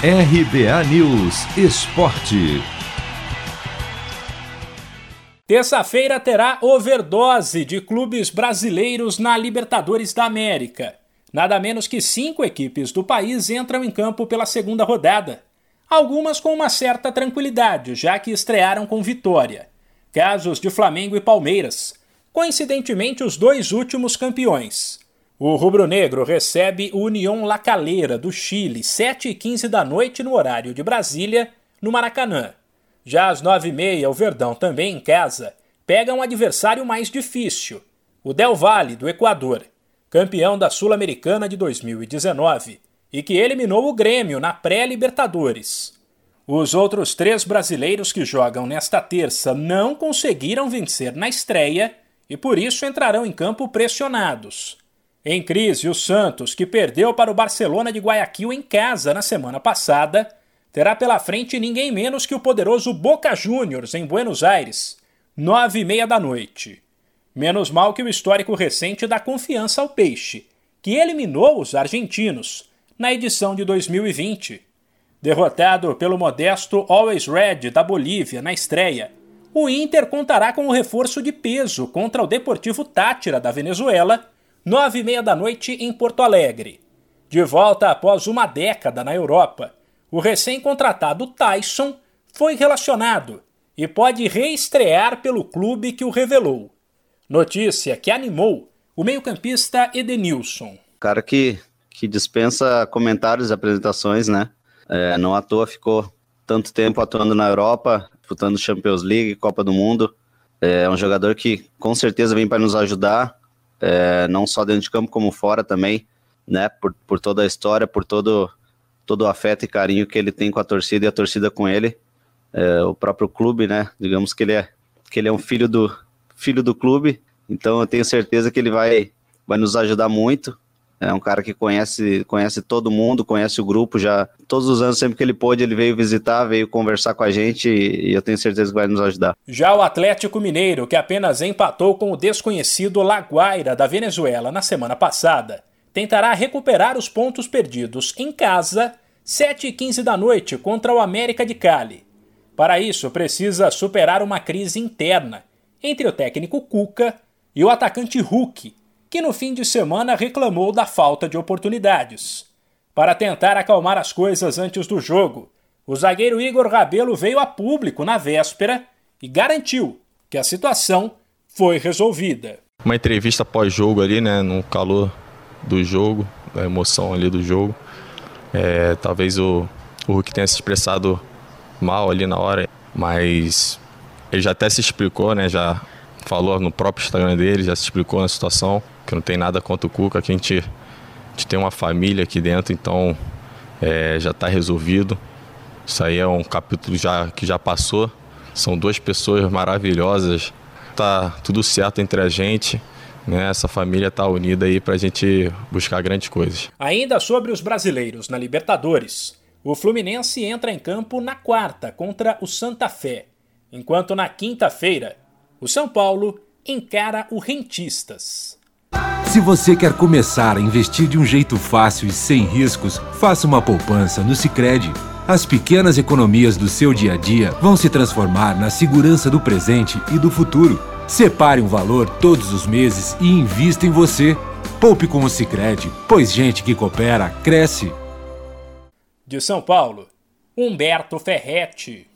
RBA News Esporte. Terça-feira terá overdose de clubes brasileiros na Libertadores da América. Nada menos que cinco equipes do país entram em campo pela segunda rodada. Algumas com uma certa tranquilidade, já que estrearam com vitória. Casos de Flamengo e Palmeiras. Coincidentemente, os dois últimos campeões. O rubro-negro recebe o União La Calera, do Chile, 7h15 da noite no horário de Brasília, no Maracanã. Já às 9h30, o Verdão, também em casa, pega um adversário mais difícil, o Del Valle, do Equador, campeão da Sul-Americana de 2019, e que eliminou o Grêmio na pré-Libertadores. Os outros três brasileiros que jogam nesta terça não conseguiram vencer na estreia e por isso entrarão em campo pressionados. Em crise, o Santos, que perdeu para o Barcelona de Guayaquil em casa na semana passada, terá pela frente ninguém menos que o poderoso Boca Juniors em Buenos Aires, nove e meia da noite. Menos mal que o histórico recente dá confiança ao Peixe, que eliminou os argentinos na edição de 2020. Derrotado pelo modesto Always Red da Bolívia na estreia, o Inter contará com um reforço de peso contra o Deportivo Tátira da Venezuela nove e meia da noite em Porto Alegre. De volta após uma década na Europa, o recém-contratado Tyson foi relacionado e pode reestrear pelo clube que o revelou. Notícia que animou o meio-campista Edenilson. Cara que, que dispensa comentários e apresentações, né? É, não à toa ficou tanto tempo atuando na Europa, disputando Champions League, Copa do Mundo. É um jogador que com certeza vem para nos ajudar é, não só dentro de campo como fora também, né? Por, por toda a história, por todo, todo o afeto e carinho que ele tem com a torcida e a torcida com ele. É, o próprio clube, né? Digamos que ele é que ele é um filho do filho do clube, então eu tenho certeza que ele vai vai nos ajudar muito. É um cara que conhece, conhece todo mundo, conhece o grupo já. Todos os anos, sempre que ele pôde, ele veio visitar, veio conversar com a gente e, eu tenho certeza que vai nos ajudar. Já o Atlético Mineiro, que apenas empatou com o desconhecido Laguaira da Venezuela na semana passada, tentará recuperar os pontos perdidos em casa, 7h15 da noite, contra o América de Cali. Para isso, precisa superar uma crise interna entre o técnico Cuca e o atacante Hulk, que no fim de semana reclamou da falta de oportunidades. Para tentar acalmar as coisas antes do jogo, o zagueiro Igor Rabelo veio a público na véspera e garantiu que a situação foi resolvida. Uma entrevista pós-jogo ali, né, no calor do jogo, da emoção ali do jogo. É, talvez o, o Hulk tenha se expressado mal ali na hora, mas ele já até se explicou, né, já falou no próprio Instagram dele, já se explicou na situação que não tem nada contra o Cuca, que a gente, a gente tem uma família aqui dentro, então é, já está resolvido. Isso aí é um capítulo já, que já passou. São duas pessoas maravilhosas. Tá tudo certo entre a gente. Né? Essa família está unida aí para a gente buscar grandes coisas. Ainda sobre os brasileiros na Libertadores, o Fluminense entra em campo na quarta contra o Santa Fé, enquanto na quinta-feira o São Paulo encara o Rentistas. Se você quer começar a investir de um jeito fácil e sem riscos, faça uma poupança no Sicredi. As pequenas economias do seu dia a dia vão se transformar na segurança do presente e do futuro. Separe um valor todos os meses e invista em você. Poupe com o Sicredi, pois gente que coopera cresce. De São Paulo, Humberto Ferretti.